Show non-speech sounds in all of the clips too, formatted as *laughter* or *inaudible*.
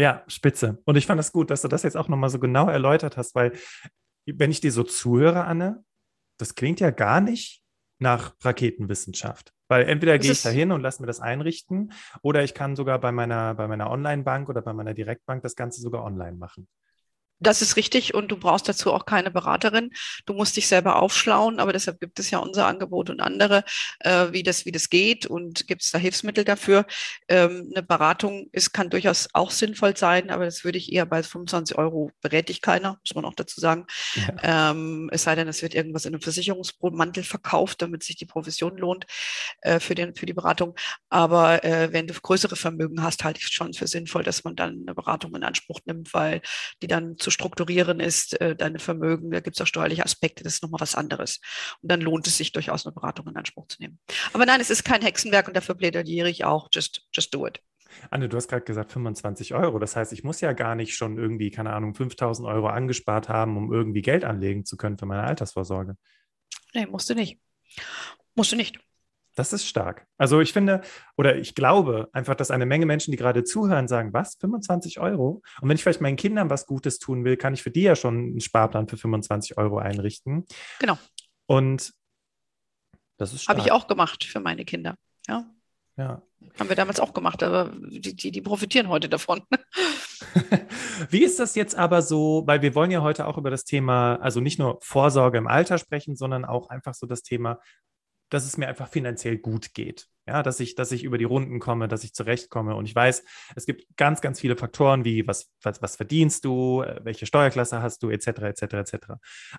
Ja, spitze. Und ich fand es das gut, dass du das jetzt auch nochmal so genau erläutert hast, weil wenn ich dir so zuhöre, Anne, das klingt ja gar nicht nach Raketenwissenschaft. Weil entweder gehe ich da hin und lasse mir das einrichten oder ich kann sogar bei meiner, bei meiner Online-Bank oder bei meiner Direktbank das Ganze sogar online machen. Das ist richtig und du brauchst dazu auch keine Beraterin. Du musst dich selber aufschlauen, aber deshalb gibt es ja unser Angebot und andere, äh, wie, das, wie das geht und gibt es da Hilfsmittel dafür. Ähm, eine Beratung ist, kann durchaus auch sinnvoll sein, aber das würde ich eher bei 25 Euro berät ich keiner, muss man auch dazu sagen. Ja. Ähm, es sei denn, es wird irgendwas in einem Versicherungsmantel verkauft, damit sich die Provision lohnt äh, für, den, für die Beratung. Aber äh, wenn du größere Vermögen hast, halte ich es schon für sinnvoll, dass man dann eine Beratung in Anspruch nimmt, weil die dann zu strukturieren ist, äh, deine Vermögen, da gibt es auch steuerliche Aspekte, das ist nochmal was anderes. Und dann lohnt es sich durchaus, eine Beratung in Anspruch zu nehmen. Aber nein, es ist kein Hexenwerk und dafür plädiere ich auch, just, just do it. Anne, du hast gerade gesagt 25 Euro. Das heißt, ich muss ja gar nicht schon irgendwie, keine Ahnung, 5000 Euro angespart haben, um irgendwie Geld anlegen zu können für meine Altersvorsorge. Nee, musst du nicht. Musst du nicht. Das ist stark. Also ich finde, oder ich glaube einfach, dass eine Menge Menschen, die gerade zuhören, sagen, was, 25 Euro? Und wenn ich vielleicht meinen Kindern was Gutes tun will, kann ich für die ja schon einen Sparplan für 25 Euro einrichten. Genau. Und das ist stark. Habe ich auch gemacht für meine Kinder. Ja. Ja. Haben wir damals auch gemacht, aber die, die, die profitieren heute davon. *laughs* Wie ist das jetzt aber so, weil wir wollen ja heute auch über das Thema, also nicht nur Vorsorge im Alter sprechen, sondern auch einfach so das Thema, dass es mir einfach finanziell gut geht. Ja, dass ich, dass ich über die Runden komme, dass ich zurechtkomme. Und ich weiß, es gibt ganz, ganz viele Faktoren wie was, was, was verdienst du, äh, welche Steuerklasse hast du, etc., etc., etc.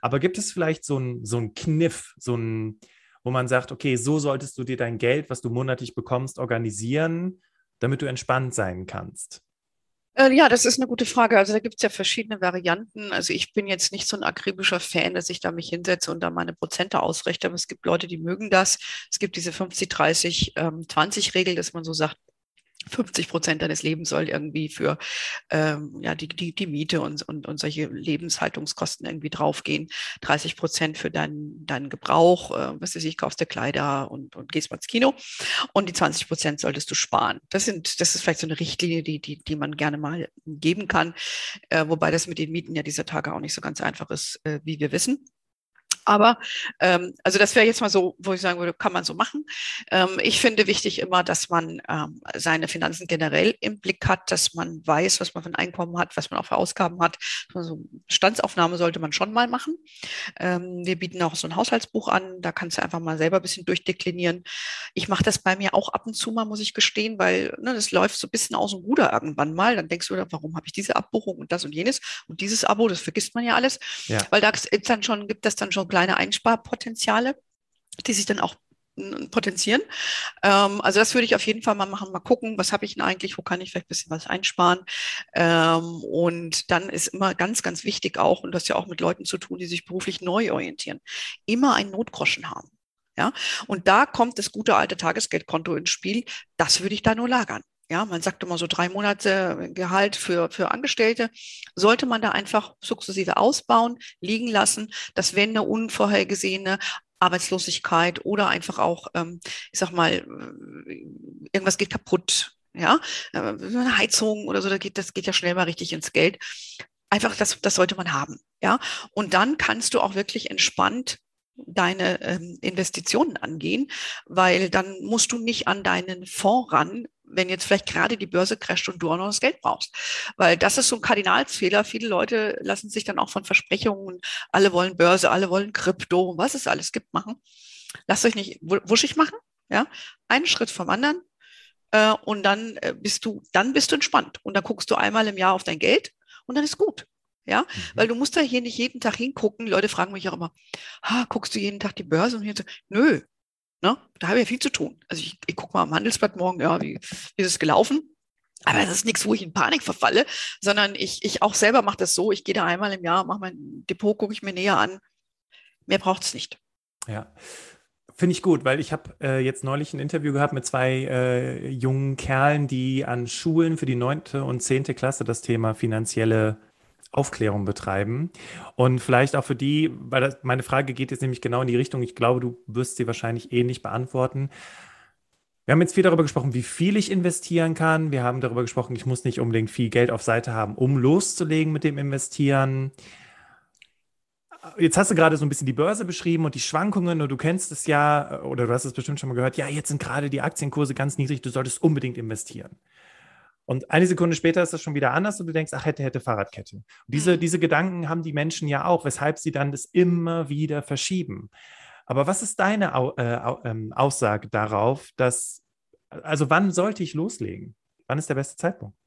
Aber gibt es vielleicht so ein, so Kniff, so ein, wo man sagt, okay, so solltest du dir dein Geld, was du monatlich bekommst, organisieren, damit du entspannt sein kannst? Äh, ja, das ist eine gute Frage. Also da gibt es ja verschiedene Varianten. Also ich bin jetzt nicht so ein akribischer Fan, dass ich da mich hinsetze und da meine Prozente ausrichte. Aber es gibt Leute, die mögen das. Es gibt diese 50, 30, ähm, 20 Regel, dass man so sagt, 50 Prozent deines Lebens soll irgendwie für ähm, ja, die, die, die Miete und, und, und solche Lebenshaltungskosten irgendwie draufgehen. 30 Prozent für deinen, deinen Gebrauch, äh, was weiß ich, kaufst dir Kleider und, und gehst mal ins Kino. Und die 20 Prozent solltest du sparen. Das, sind, das ist vielleicht so eine Richtlinie, die, die, die man gerne mal geben kann. Äh, wobei das mit den Mieten ja dieser Tage auch nicht so ganz einfach ist, äh, wie wir wissen. Aber ähm, also das wäre jetzt mal so, wo ich sagen würde, kann man so machen. Ähm, ich finde wichtig immer, dass man ähm, seine Finanzen generell im Blick hat, dass man weiß, was man für ein Einkommen hat, was man auch für Ausgaben hat. Also Standsaufnahme sollte man schon mal machen. Ähm, wir bieten auch so ein Haushaltsbuch an, da kannst du einfach mal selber ein bisschen durchdeklinieren. Ich mache das bei mir auch ab und zu mal, muss ich gestehen, weil ne, das läuft so ein bisschen aus dem Ruder irgendwann mal. Dann denkst du, warum habe ich diese Abbuchung und das und jenes und dieses Abo, das vergisst man ja alles. Ja. Weil da ist dann schon, gibt das dann schon kleine Einsparpotenziale, die sich dann auch potenzieren. Ähm, also das würde ich auf jeden Fall mal machen, mal gucken, was habe ich denn eigentlich, wo kann ich vielleicht ein bisschen was einsparen. Ähm, und dann ist immer ganz, ganz wichtig auch, und das ja auch mit Leuten zu tun, die sich beruflich neu orientieren, immer einen Notgroschen haben. Ja, und da kommt das gute alte Tagesgeldkonto ins Spiel. Das würde ich da nur lagern. Ja, man sagt immer so drei Monate Gehalt für, für Angestellte. Sollte man da einfach sukzessive ausbauen, liegen lassen, dass wenn eine unvorhergesehene Arbeitslosigkeit oder einfach auch, ähm, ich sag mal, äh, irgendwas geht kaputt, ja, äh, eine Heizung oder so, das geht, das geht ja schnell mal richtig ins Geld. Einfach, das, das sollte man haben, ja. Und dann kannst du auch wirklich entspannt deine ähm, Investitionen angehen, weil dann musst du nicht an deinen Fonds ran, wenn jetzt vielleicht gerade die Börse crasht und du auch noch das Geld brauchst. Weil das ist so ein Kardinalsfehler. Viele Leute lassen sich dann auch von Versprechungen, alle wollen Börse, alle wollen Krypto, was es alles gibt, machen. Lasst euch nicht wuschig machen. Ja, einen Schritt vom anderen. Äh, und dann äh, bist du, dann bist du entspannt. Und dann guckst du einmal im Jahr auf dein Geld und dann ist gut. Ja, mhm. weil du musst da hier nicht jeden Tag hingucken. Leute fragen mich auch immer, ah, guckst du jeden Tag die Börse? Und ich so, nö, Ne? Da habe ich ja viel zu tun. Also ich, ich gucke mal am Handelsblatt morgen, ja, wie, wie ist es gelaufen? Aber das ist nichts, wo ich in Panik verfalle, sondern ich, ich auch selber mache das so. Ich gehe da einmal im Jahr, mache mein Depot, gucke ich mir näher an. Mehr braucht es nicht. Ja. Finde ich gut, weil ich habe äh, jetzt neulich ein Interview gehabt mit zwei äh, jungen Kerlen, die an Schulen für die neunte und zehnte Klasse das Thema finanzielle Aufklärung betreiben. Und vielleicht auch für die, weil das, meine Frage geht jetzt nämlich genau in die Richtung, ich glaube, du wirst sie wahrscheinlich eh nicht beantworten. Wir haben jetzt viel darüber gesprochen, wie viel ich investieren kann. Wir haben darüber gesprochen, ich muss nicht unbedingt viel Geld auf Seite haben, um loszulegen mit dem Investieren. Jetzt hast du gerade so ein bisschen die Börse beschrieben und die Schwankungen und du kennst es ja, oder du hast es bestimmt schon mal gehört, ja, jetzt sind gerade die Aktienkurse ganz niedrig, du solltest unbedingt investieren. Und eine Sekunde später ist das schon wieder anders und du denkst, ach, hätte, hätte Fahrradkette. Und diese, mhm. diese Gedanken haben die Menschen ja auch, weshalb sie dann das immer wieder verschieben. Aber was ist deine äh, ähm, Aussage darauf, dass, also wann sollte ich loslegen? Wann ist der beste Zeitpunkt?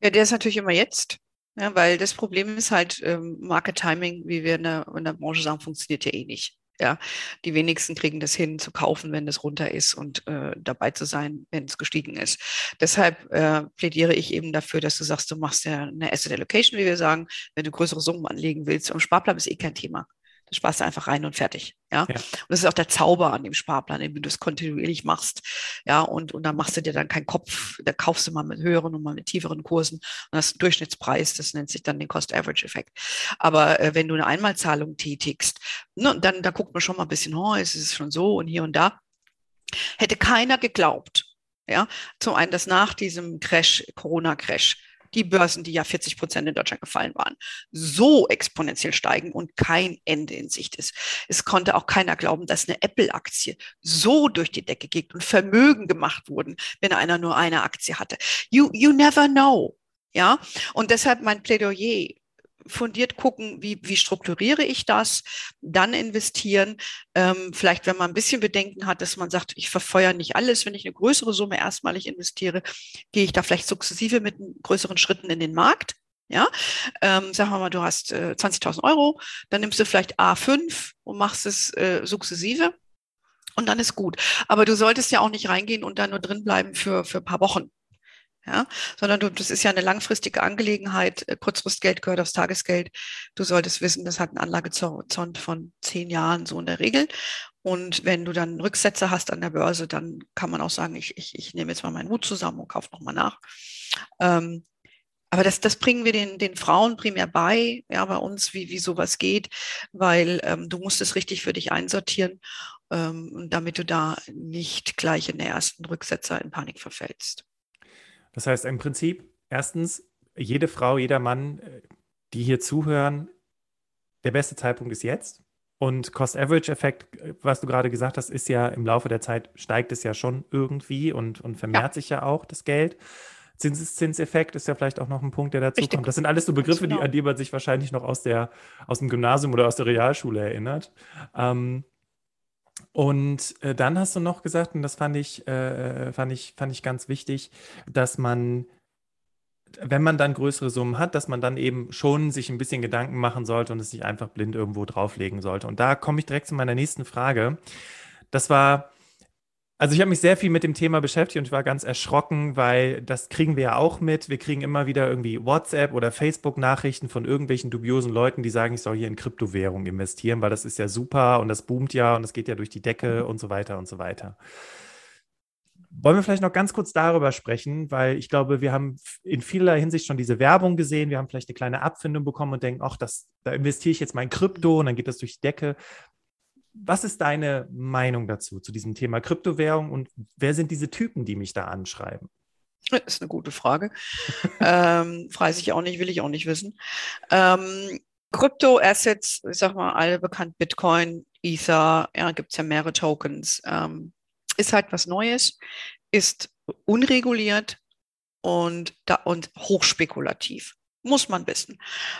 Ja, der ist natürlich immer jetzt. Ja, weil das Problem ist halt, ähm, Market Timing, wie wir in der, in der Branche sagen, funktioniert ja eh nicht. Ja, die wenigsten kriegen das hin, zu kaufen, wenn es runter ist und äh, dabei zu sein, wenn es gestiegen ist. Deshalb äh, plädiere ich eben dafür, dass du sagst, du machst ja eine Asset Allocation, wie wir sagen, wenn du größere Summen anlegen willst. Am Sparplan ist eh kein Thema sparst du einfach rein und fertig. Ja? ja. Und das ist auch der Zauber an dem Sparplan, wenn du das kontinuierlich machst. Ja, und, und dann machst du dir dann keinen Kopf, da kaufst du mal mit höheren und mal mit tieferen Kursen und hast einen Durchschnittspreis, das nennt sich dann den Cost-Average-Effekt. Aber äh, wenn du eine Einmalzahlung tätigst, ne, dann da guckt man schon mal ein bisschen, oh, ist es schon so und hier und da. Hätte keiner geglaubt, ja, zum einen, dass nach diesem Crash, Corona-Crash, die Börsen, die ja 40 Prozent in Deutschland gefallen waren, so exponentiell steigen und kein Ende in Sicht ist. Es konnte auch keiner glauben, dass eine Apple-Aktie so durch die Decke geht und Vermögen gemacht wurden, wenn einer nur eine Aktie hatte. You, you never know. Ja, und deshalb mein Plädoyer fundiert gucken, wie, wie strukturiere ich das, dann investieren. Ähm, vielleicht, wenn man ein bisschen Bedenken hat, dass man sagt, ich verfeuere nicht alles, wenn ich eine größere Summe erstmalig investiere, gehe ich da vielleicht sukzessive mit größeren Schritten in den Markt. Ja, ähm, sagen wir mal, du hast äh, 20.000 Euro, dann nimmst du vielleicht A5 und machst es äh, sukzessive und dann ist gut. Aber du solltest ja auch nicht reingehen und da nur drin bleiben für, für ein paar Wochen ja, sondern du, das ist ja eine langfristige Angelegenheit. Äh, Kurzfristgeld gehört aufs Tagesgeld. Du solltest wissen, das hat einen Anlagehorizont von zehn Jahren so in der Regel. Und wenn du dann Rücksätze hast an der Börse, dann kann man auch sagen, ich, ich, ich nehme jetzt mal meinen Mut zusammen und kaufe nochmal nach. Ähm, aber das, das bringen wir den, den Frauen primär bei, ja, bei uns, wie, wie sowas geht, weil ähm, du musst es richtig für dich einsortieren, ähm, damit du da nicht gleich in der ersten Rücksetzer in Panik verfällst. Das heißt im Prinzip, erstens, jede Frau, jeder Mann, äh, die hier zuhören, der beste Zeitpunkt ist jetzt. Und Cost-Average-Effekt, äh, was du gerade gesagt hast, ist ja im Laufe der Zeit steigt es ja schon irgendwie und, und vermehrt ja. sich ja auch das Geld. Zinseszinseffekt ist ja vielleicht auch noch ein Punkt, der dazu Richtig. kommt. Das sind alles so Begriffe, genau. die, an die man sich wahrscheinlich noch aus, der, aus dem Gymnasium oder aus der Realschule erinnert. Ähm, und äh, dann hast du noch gesagt, und das fand ich, äh, fand ich, fand ich ganz wichtig, dass man, wenn man dann größere Summen hat, dass man dann eben schon sich ein bisschen Gedanken machen sollte und es nicht einfach blind irgendwo drauflegen sollte. Und da komme ich direkt zu meiner nächsten Frage. Das war, also ich habe mich sehr viel mit dem Thema beschäftigt und ich war ganz erschrocken, weil das kriegen wir ja auch mit. Wir kriegen immer wieder irgendwie WhatsApp oder Facebook-Nachrichten von irgendwelchen dubiosen Leuten, die sagen, ich soll hier in Kryptowährung investieren, weil das ist ja super und das boomt ja und es geht ja durch die Decke und so weiter und so weiter. Wollen wir vielleicht noch ganz kurz darüber sprechen, weil ich glaube, wir haben in vielerlei Hinsicht schon diese Werbung gesehen. Wir haben vielleicht eine kleine Abfindung bekommen und denken, ach, das, da investiere ich jetzt mein Krypto und dann geht das durch die Decke. Was ist deine Meinung dazu, zu diesem Thema Kryptowährung und wer sind diese Typen, die mich da anschreiben? Das ist eine gute Frage. *laughs* ähm, weiß ich auch nicht, will ich auch nicht wissen. Ähm, Krypto-Assets, ich sag mal, alle bekannt, Bitcoin, Ether, ja, gibt es ja mehrere Tokens, ähm, ist halt was Neues, ist unreguliert und, da, und hochspekulativ. Muss man wissen.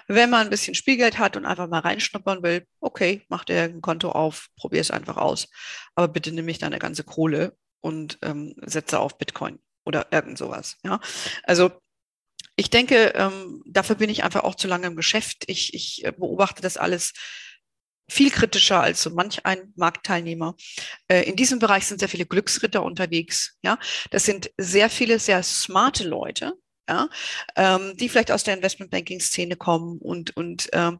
Wenn man ein bisschen Spielgeld hat und einfach mal reinschnuppern will, okay, mach dir ein Konto auf, probier es einfach aus. Aber bitte nimm mich deine ganze Kohle und ähm, setze auf Bitcoin oder irgend sowas. Ja? Also ich denke, ähm, dafür bin ich einfach auch zu lange im Geschäft. Ich, ich äh, beobachte das alles viel kritischer als so manch ein Marktteilnehmer. Äh, in diesem Bereich sind sehr viele Glücksritter unterwegs. Ja, das sind sehr viele sehr smarte Leute, ja, ähm, die vielleicht aus der Investmentbanking-Szene kommen und, und ähm,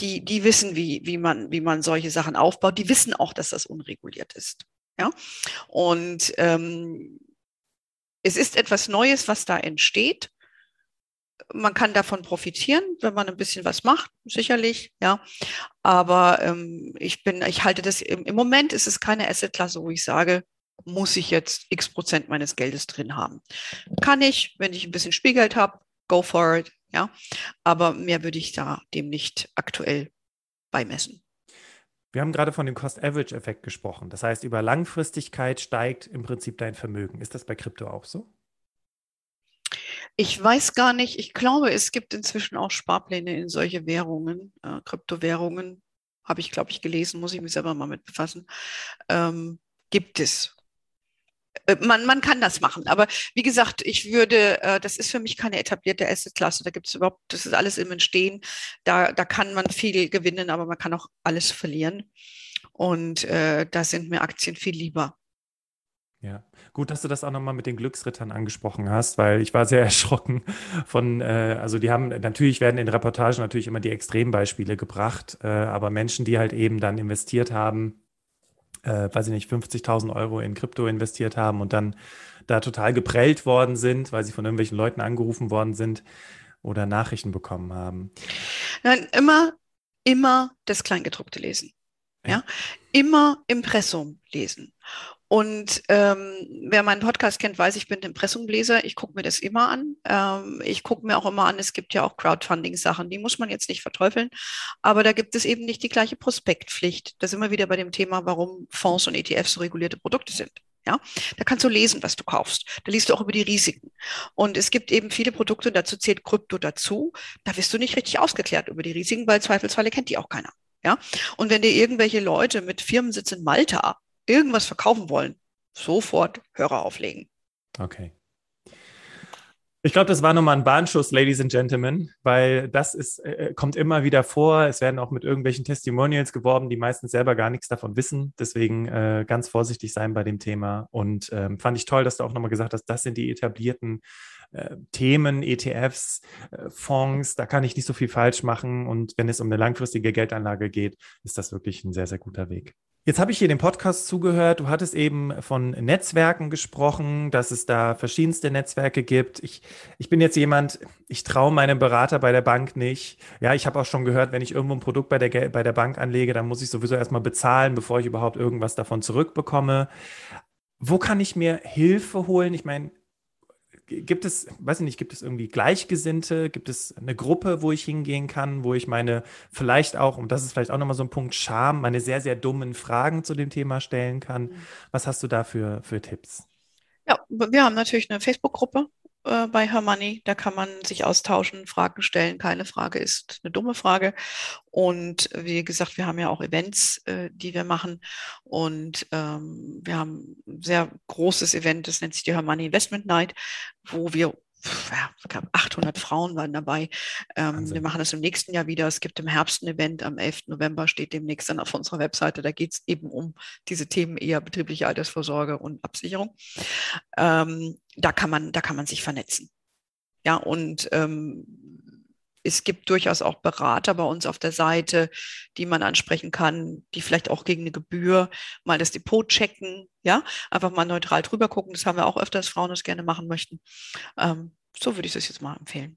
die, die wissen, wie, wie, man, wie man solche Sachen aufbaut. Die wissen auch, dass das unreguliert ist. Ja, und ähm, es ist etwas Neues, was da entsteht. Man kann davon profitieren, wenn man ein bisschen was macht, sicherlich, ja. Aber ähm, ich bin, ich halte das im, im Moment ist es keine Assetklasse, wo ich sage, muss ich jetzt x Prozent meines Geldes drin haben. Kann ich, wenn ich ein bisschen Spielgeld habe, go for it, ja. Aber mehr würde ich da dem nicht aktuell beimessen. Wir haben gerade von dem Cost-Average-Effekt gesprochen. Das heißt, über Langfristigkeit steigt im Prinzip dein Vermögen. Ist das bei Krypto auch so? Ich weiß gar nicht. Ich glaube, es gibt inzwischen auch Sparpläne in solche Währungen, äh, Kryptowährungen. Habe ich, glaube ich, gelesen, muss ich mich selber mal mit befassen. Ähm, gibt es. Äh, man, man kann das machen. Aber wie gesagt, ich würde, äh, das ist für mich keine etablierte Assetklasse. Da gibt es überhaupt, das ist alles im Entstehen. Da, da kann man viel gewinnen, aber man kann auch alles verlieren. Und äh, da sind mir Aktien viel lieber. Ja, gut, dass du das auch nochmal mit den Glücksrittern angesprochen hast, weil ich war sehr *laughs* erschrocken von, äh, also die haben, natürlich werden in Reportagen natürlich immer die Extrembeispiele gebracht, äh, aber Menschen, die halt eben dann investiert haben, äh, weiß ich nicht, 50.000 Euro in Krypto investiert haben und dann da total geprellt worden sind, weil sie von irgendwelchen Leuten angerufen worden sind oder Nachrichten bekommen haben. Nein, immer, immer das Kleingedruckte lesen. Ja. ja. Immer Impressum lesen. Und ähm, wer meinen Podcast kennt, weiß, ich bin Impressumleser. Ich gucke mir das immer an. Ähm, ich gucke mir auch immer an, es gibt ja auch Crowdfunding-Sachen, die muss man jetzt nicht verteufeln. Aber da gibt es eben nicht die gleiche Prospektpflicht. Das ist immer wieder bei dem Thema, warum Fonds und ETFs so regulierte Produkte sind. Ja, da kannst du lesen, was du kaufst. Da liest du auch über die Risiken. Und es gibt eben viele Produkte, dazu zählt Krypto dazu. Da wirst du nicht richtig aufgeklärt über die Risiken, weil zweifelsfalle kennt die auch keiner. Ja, und wenn dir irgendwelche Leute mit Firmensitz in Malta irgendwas verkaufen wollen, sofort Hörer auflegen. Okay. Ich glaube, das war nochmal ein Bahnschuss, Ladies and Gentlemen, weil das ist, äh, äh, kommt immer wieder vor. Es werden auch mit irgendwelchen Testimonials geworben, die meistens selber gar nichts davon wissen. Deswegen äh, ganz vorsichtig sein bei dem Thema. Und ähm, fand ich toll, dass du auch nochmal gesagt hast, das sind die etablierten äh, Themen, ETFs, äh, Fonds. Da kann ich nicht so viel falsch machen. Und wenn es um eine langfristige Geldanlage geht, ist das wirklich ein sehr, sehr guter Weg. Jetzt habe ich hier den Podcast zugehört. Du hattest eben von Netzwerken gesprochen, dass es da verschiedenste Netzwerke gibt. Ich, ich bin jetzt jemand, ich traue meinem Berater bei der Bank nicht. Ja, ich habe auch schon gehört, wenn ich irgendwo ein Produkt bei der, bei der Bank anlege, dann muss ich sowieso erstmal bezahlen, bevor ich überhaupt irgendwas davon zurückbekomme. Wo kann ich mir Hilfe holen? Ich meine, gibt es, weiß ich nicht, gibt es irgendwie Gleichgesinnte? Gibt es eine Gruppe, wo ich hingehen kann, wo ich meine, vielleicht auch, und das ist vielleicht auch nochmal so ein Punkt, Scham, meine sehr, sehr dummen Fragen zu dem Thema stellen kann? Mhm. Was hast du da für, für Tipps? Ja, wir haben natürlich eine Facebook-Gruppe, äh, bei Hermoney. Da kann man sich austauschen, Fragen stellen. Keine Frage ist eine dumme Frage. Und wie gesagt, wir haben ja auch Events, äh, die wir machen. Und ähm, wir haben ein sehr großes Event, das nennt sich die Hermoney Investment Night, wo wir ja, 800 Frauen waren dabei. Ähm, wir machen das im nächsten Jahr wieder. Es gibt im Herbst ein Event. Am 11. November steht demnächst dann auf unserer Webseite. Da geht es eben um diese Themen eher betriebliche Altersvorsorge und Absicherung. Ähm, da, kann man, da kann man sich vernetzen. Ja, und ähm, es gibt durchaus auch Berater bei uns auf der Seite, die man ansprechen kann, die vielleicht auch gegen eine Gebühr mal das Depot checken, ja, einfach mal neutral drüber gucken. Das haben wir auch öfter, dass Frauen das gerne machen möchten. Ähm, so würde ich das jetzt mal empfehlen.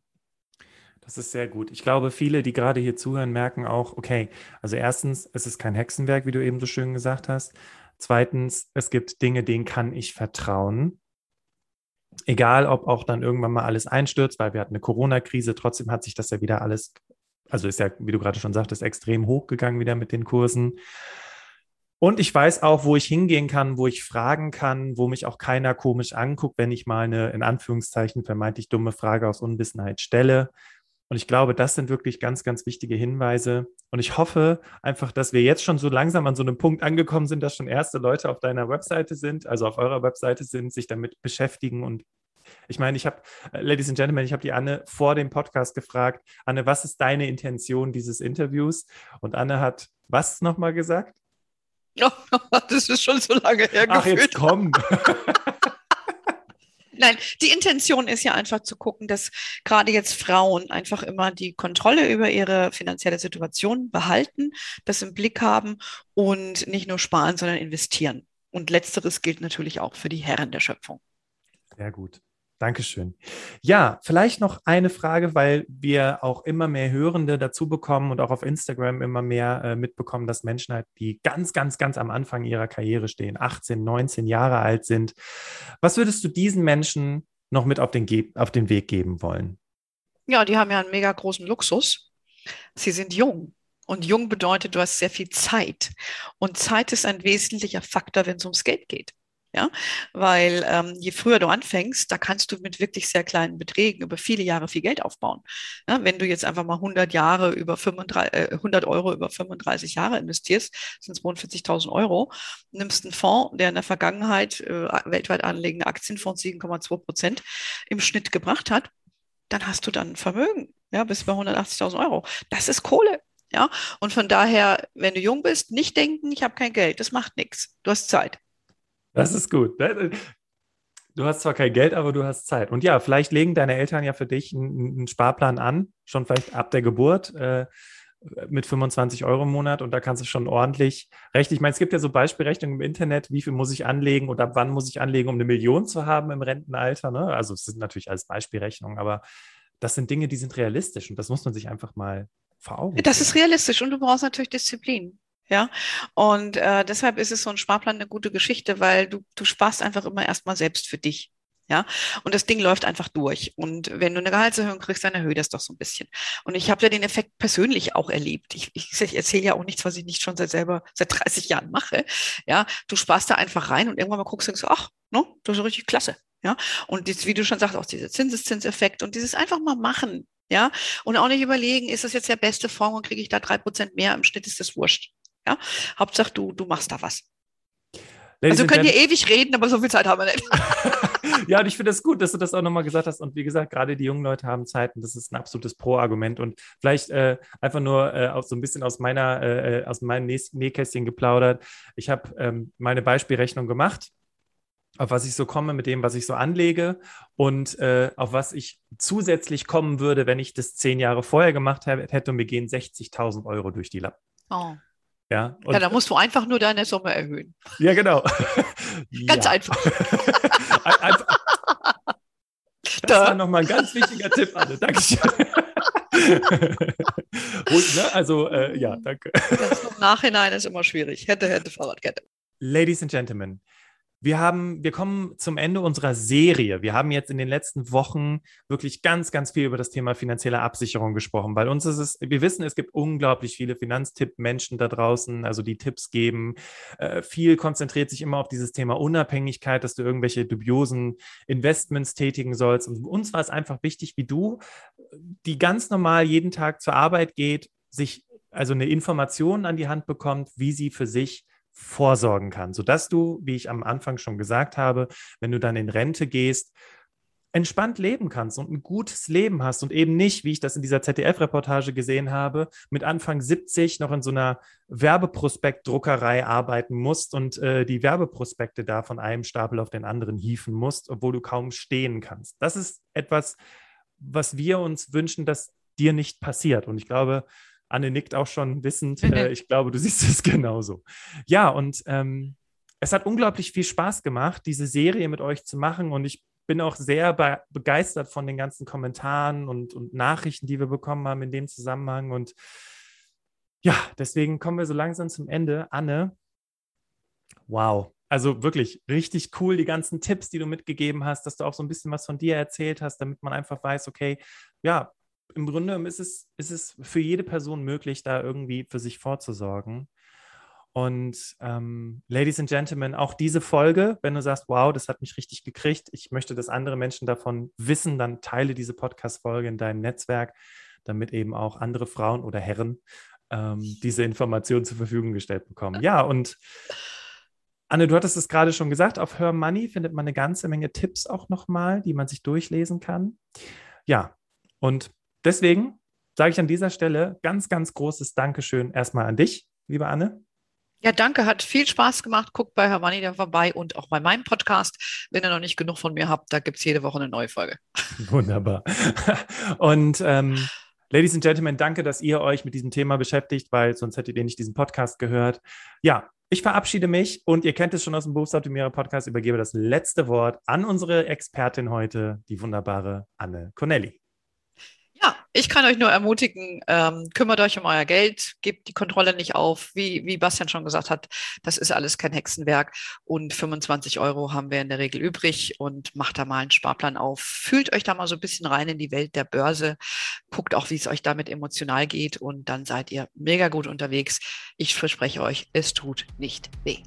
Das ist sehr gut. Ich glaube, viele, die gerade hier zuhören, merken auch, okay, also erstens, es ist kein Hexenwerk, wie du eben so schön gesagt hast. Zweitens, es gibt Dinge, denen kann ich vertrauen. Egal, ob auch dann irgendwann mal alles einstürzt, weil wir hatten eine Corona-Krise, trotzdem hat sich das ja wieder alles, also ist ja, wie du gerade schon sagtest, extrem hochgegangen wieder mit den Kursen. Und ich weiß auch, wo ich hingehen kann, wo ich fragen kann, wo mich auch keiner komisch anguckt, wenn ich mal eine in Anführungszeichen vermeintlich dumme Frage aus Unwissenheit stelle. Und ich glaube, das sind wirklich ganz, ganz wichtige Hinweise. Und ich hoffe einfach, dass wir jetzt schon so langsam an so einem Punkt angekommen sind, dass schon erste Leute auf deiner Webseite sind, also auf eurer Webseite sind, sich damit beschäftigen. Und ich meine, ich habe, äh, Ladies and Gentlemen, ich habe die Anne vor dem Podcast gefragt, Anne, was ist deine Intention dieses Interviews? Und Anne hat was nochmal gesagt? Oh, *laughs* das ist schon so lange her. Ach, jetzt komm. *laughs* Nein, die Intention ist ja einfach zu gucken, dass gerade jetzt Frauen einfach immer die Kontrolle über ihre finanzielle Situation behalten, das im Blick haben und nicht nur sparen, sondern investieren. Und letzteres gilt natürlich auch für die Herren der Schöpfung. Sehr gut. Dankeschön. Ja, vielleicht noch eine Frage, weil wir auch immer mehr Hörende dazu bekommen und auch auf Instagram immer mehr äh, mitbekommen, dass Menschen halt, die ganz, ganz, ganz am Anfang ihrer Karriere stehen, 18, 19 Jahre alt sind. Was würdest du diesen Menschen noch mit auf den, Ge auf den Weg geben wollen? Ja, die haben ja einen mega großen Luxus. Sie sind jung. Und jung bedeutet, du hast sehr viel Zeit. Und Zeit ist ein wesentlicher Faktor, wenn es ums Geld geht. Ja, weil ähm, je früher du anfängst, da kannst du mit wirklich sehr kleinen Beträgen über viele Jahre viel Geld aufbauen. Ja, wenn du jetzt einfach mal 100 Jahre über 35, äh, 100 Euro über 35 Jahre investierst, sind es 42.000 Euro, nimmst einen Fonds, der in der Vergangenheit äh, weltweit anlegende Aktienfonds 7,2 Prozent im Schnitt gebracht hat, dann hast du dann ein Vermögen, ja, bis bei 180.000 Euro. Das ist Kohle. Ja, und von daher, wenn du jung bist, nicht denken, ich habe kein Geld, das macht nichts. Du hast Zeit. Das ist gut. Ne? Du hast zwar kein Geld, aber du hast Zeit. Und ja, vielleicht legen deine Eltern ja für dich einen, einen Sparplan an, schon vielleicht ab der Geburt. Äh, mit 25 Euro im Monat und da kannst du schon ordentlich rechnen. Ich meine, es gibt ja so Beispielrechnungen im Internet, wie viel muss ich anlegen oder ab wann muss ich anlegen, um eine Million zu haben im Rentenalter. Ne? Also es sind natürlich alles Beispielrechnungen, aber das sind Dinge, die sind realistisch und das muss man sich einfach mal vor Augen. Das ist realistisch und du brauchst natürlich Disziplin. Ja, und äh, deshalb ist es so ein Sparplan eine gute Geschichte, weil du, du sparst einfach immer erstmal selbst für dich. Ja, und das Ding läuft einfach durch. Und wenn du eine Gehaltserhöhung kriegst, dann erhöht das doch so ein bisschen. Und ich habe ja den Effekt persönlich auch erlebt. Ich, ich, ich erzähle ja auch nichts, was ich nicht schon seit selber seit 30 Jahren mache. Ja, du sparst da einfach rein und irgendwann mal guckst und denkst, ach, no, das ist richtig klasse. Ja, und jetzt, wie du schon sagst, auch dieser Zinseszinseffekt und dieses einfach mal machen. Ja, und auch nicht überlegen, ist das jetzt der beste Fonds und kriege ich da drei Prozent mehr? Im Schnitt ist das wurscht. Ja, Hauptsache du, du machst da was. Ladies also wir können hier ewig reden, aber so viel Zeit haben wir nicht. *laughs* ja, und ich finde es das gut, dass du das auch nochmal gesagt hast. Und wie gesagt, gerade die jungen Leute haben Zeit und das ist ein absolutes Pro-Argument. Und vielleicht äh, einfach nur äh, so ein bisschen aus meiner, äh, aus meinem Nähkästchen geplaudert. Ich habe ähm, meine Beispielrechnung gemacht auf was ich so komme mit dem, was ich so anlege und äh, auf was ich zusätzlich kommen würde, wenn ich das zehn Jahre vorher gemacht hätte und mir gehen 60.000 Euro durch die Lappen. Oh. Ja, ja, da musst du einfach nur deine Summe erhöhen. Ja, genau. *laughs* ganz einfach. *laughs* einfach. *laughs* Das da. war nochmal ein ganz wichtiger Tipp, Anne. Dankeschön. Und, ne? Also, äh, ja, danke. Das im Nachhinein ist immer schwierig. Hätte, hätte, Fahrradkette. Ladies and Gentlemen, wir haben, wir kommen zum Ende unserer Serie. Wir haben jetzt in den letzten Wochen wirklich ganz, ganz viel über das Thema finanzielle Absicherung gesprochen. Bei uns ist es, wir wissen, es gibt unglaublich viele Finanztipp-Menschen da draußen, also die Tipps geben. Äh, viel konzentriert sich immer auf dieses Thema Unabhängigkeit, dass du irgendwelche dubiosen Investments tätigen sollst. Und uns war es einfach wichtig, wie du, die ganz normal jeden Tag zur Arbeit geht, sich also eine Information an die Hand bekommt, wie sie für sich vorsorgen kann, sodass du, wie ich am Anfang schon gesagt habe, wenn du dann in Rente gehst, entspannt leben kannst und ein gutes Leben hast und eben nicht, wie ich das in dieser ZDF-Reportage gesehen habe, mit Anfang 70 noch in so einer Werbeprospektdruckerei arbeiten musst und äh, die Werbeprospekte da von einem Stapel auf den anderen hieven musst, obwohl du kaum stehen kannst. Das ist etwas, was wir uns wünschen, dass dir nicht passiert. Und ich glaube, Anne nickt auch schon wissend. Äh, ich glaube, du siehst es *laughs* genauso. Ja, und ähm, es hat unglaublich viel Spaß gemacht, diese Serie mit euch zu machen. Und ich bin auch sehr be begeistert von den ganzen Kommentaren und, und Nachrichten, die wir bekommen haben in dem Zusammenhang. Und ja, deswegen kommen wir so langsam zum Ende. Anne, wow. Also wirklich richtig cool, die ganzen Tipps, die du mitgegeben hast, dass du auch so ein bisschen was von dir erzählt hast, damit man einfach weiß, okay, ja, im Grunde ist es, ist es für jede Person möglich, da irgendwie für sich vorzusorgen. Und ähm, Ladies and Gentlemen, auch diese Folge, wenn du sagst, wow, das hat mich richtig gekriegt, ich möchte, dass andere Menschen davon wissen, dann teile diese Podcast-Folge in deinem Netzwerk, damit eben auch andere Frauen oder Herren ähm, diese Informationen zur Verfügung gestellt bekommen. Ja, und Anne, du hattest es gerade schon gesagt, auf Her Money findet man eine ganze Menge Tipps auch nochmal, die man sich durchlesen kann. Ja, und Deswegen sage ich an dieser Stelle ganz, ganz großes Dankeschön erstmal an dich, liebe Anne. Ja, danke, hat viel Spaß gemacht. Guckt bei Hermanni da vorbei und auch bei meinem Podcast. Wenn ihr noch nicht genug von mir habt, da gibt es jede Woche eine neue Folge. *laughs* Wunderbar. Und ähm, Ladies and Gentlemen, danke, dass ihr euch mit diesem Thema beschäftigt, weil sonst hättet ihr nicht diesen Podcast gehört. Ja, Ich verabschiede mich und ihr kennt es schon aus dem Berufsoptimierer Podcast, übergebe das letzte Wort an unsere Expertin heute, die wunderbare Anne Connelly. Ja, ich kann euch nur ermutigen, ähm, kümmert euch um euer Geld, gebt die Kontrolle nicht auf. Wie, wie Bastian schon gesagt hat, das ist alles kein Hexenwerk. Und 25 Euro haben wir in der Regel übrig und macht da mal einen Sparplan auf. Fühlt euch da mal so ein bisschen rein in die Welt der Börse. Guckt auch, wie es euch damit emotional geht und dann seid ihr mega gut unterwegs. Ich verspreche euch, es tut nicht weh.